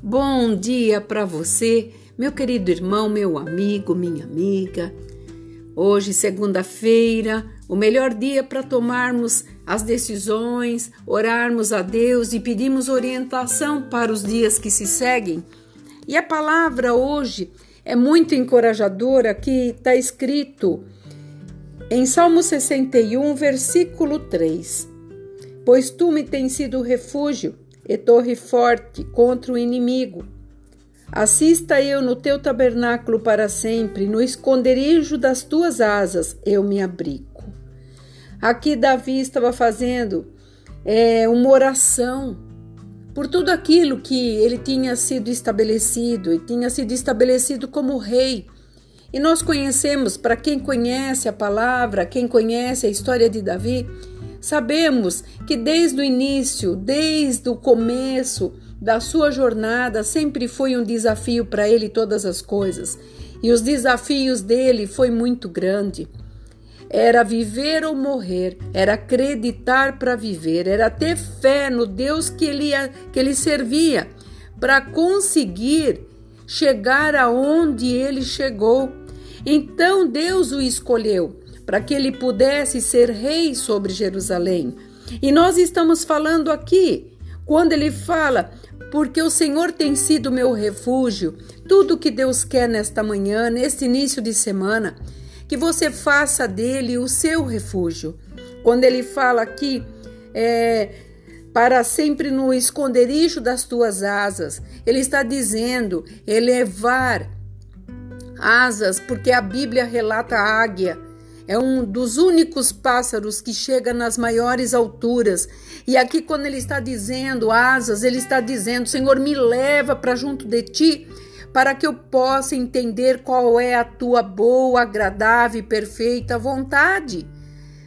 Bom dia para você, meu querido irmão, meu amigo, minha amiga. Hoje, segunda-feira, o melhor dia para tomarmos as decisões, orarmos a Deus e pedirmos orientação para os dias que se seguem. E a palavra hoje é muito encorajadora que está escrito em Salmo 61, versículo 3. Pois tu me tens sido refúgio e torre forte contra o inimigo. Assista eu no teu tabernáculo para sempre, no esconderijo das tuas asas eu me abrigo. Aqui Davi estava fazendo é, uma oração por tudo aquilo que ele tinha sido estabelecido e tinha sido estabelecido como rei. E nós conhecemos, para quem conhece a palavra, quem conhece a história de Davi, Sabemos que desde o início, desde o começo da sua jornada, sempre foi um desafio para ele todas as coisas. E os desafios dele foi muito grande. Era viver ou morrer, era acreditar para viver, era ter fé no Deus que ele, que ele servia, para conseguir chegar aonde ele chegou. Então Deus o escolheu para que ele pudesse ser rei sobre Jerusalém. E nós estamos falando aqui, quando ele fala, porque o Senhor tem sido meu refúgio, tudo que Deus quer nesta manhã, neste início de semana, que você faça dele o seu refúgio. Quando ele fala aqui, é, para sempre no esconderijo das tuas asas, ele está dizendo elevar asas, porque a Bíblia relata a águia é um dos únicos pássaros que chega nas maiores alturas. E aqui, quando ele está dizendo asas, ele está dizendo: Senhor, me leva para junto de ti, para que eu possa entender qual é a tua boa, agradável e perfeita vontade.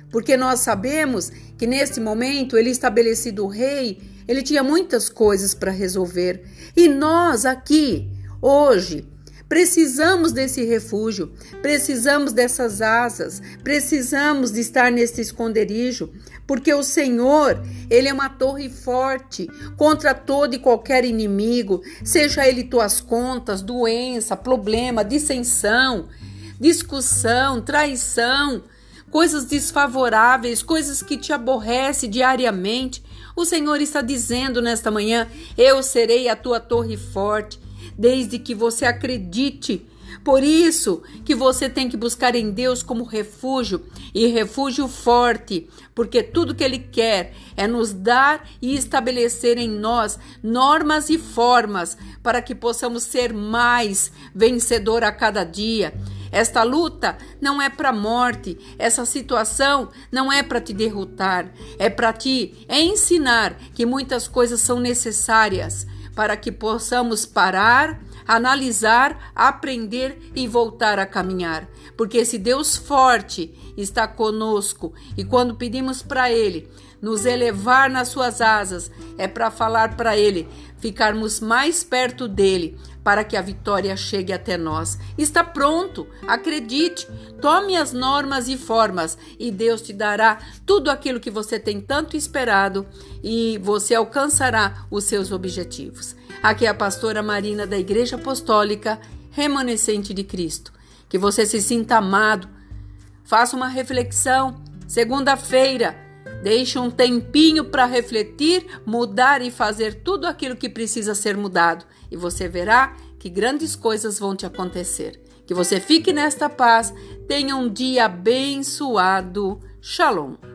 Porque nós sabemos que nesse momento ele estabelecido rei, ele tinha muitas coisas para resolver. E nós aqui, hoje, Precisamos desse refúgio, precisamos dessas asas, precisamos de estar nesse esconderijo, porque o Senhor, ele é uma torre forte contra todo e qualquer inimigo, seja ele tuas contas, doença, problema, dissensão, discussão, traição, coisas desfavoráveis, coisas que te aborrece diariamente. O Senhor está dizendo nesta manhã: Eu serei a tua torre forte desde que você acredite. Por isso que você tem que buscar em Deus como refúgio e refúgio forte, porque tudo que Ele quer é nos dar e estabelecer em nós normas e formas para que possamos ser mais vencedor a cada dia. Esta luta não é para morte, essa situação não é para te derrotar, é para te ensinar que muitas coisas são necessárias para que possamos parar, analisar, aprender e voltar a caminhar. Porque esse Deus forte está conosco e quando pedimos para Ele nos elevar nas suas asas, é para falar para Ele, ficarmos mais perto dele, para que a vitória chegue até nós. Está pronto, acredite, tome as normas e formas e Deus te dará tudo aquilo que você tem tanto esperado e você alcançará os seus objetivos. Aqui é a pastora Marina da Igreja Apostólica Remanescente de Cristo. Que você se sinta amado. Faça uma reflexão. Segunda-feira, Deixe um tempinho para refletir, mudar e fazer tudo aquilo que precisa ser mudado, e você verá que grandes coisas vão te acontecer. Que você fique nesta paz, tenha um dia abençoado. Shalom.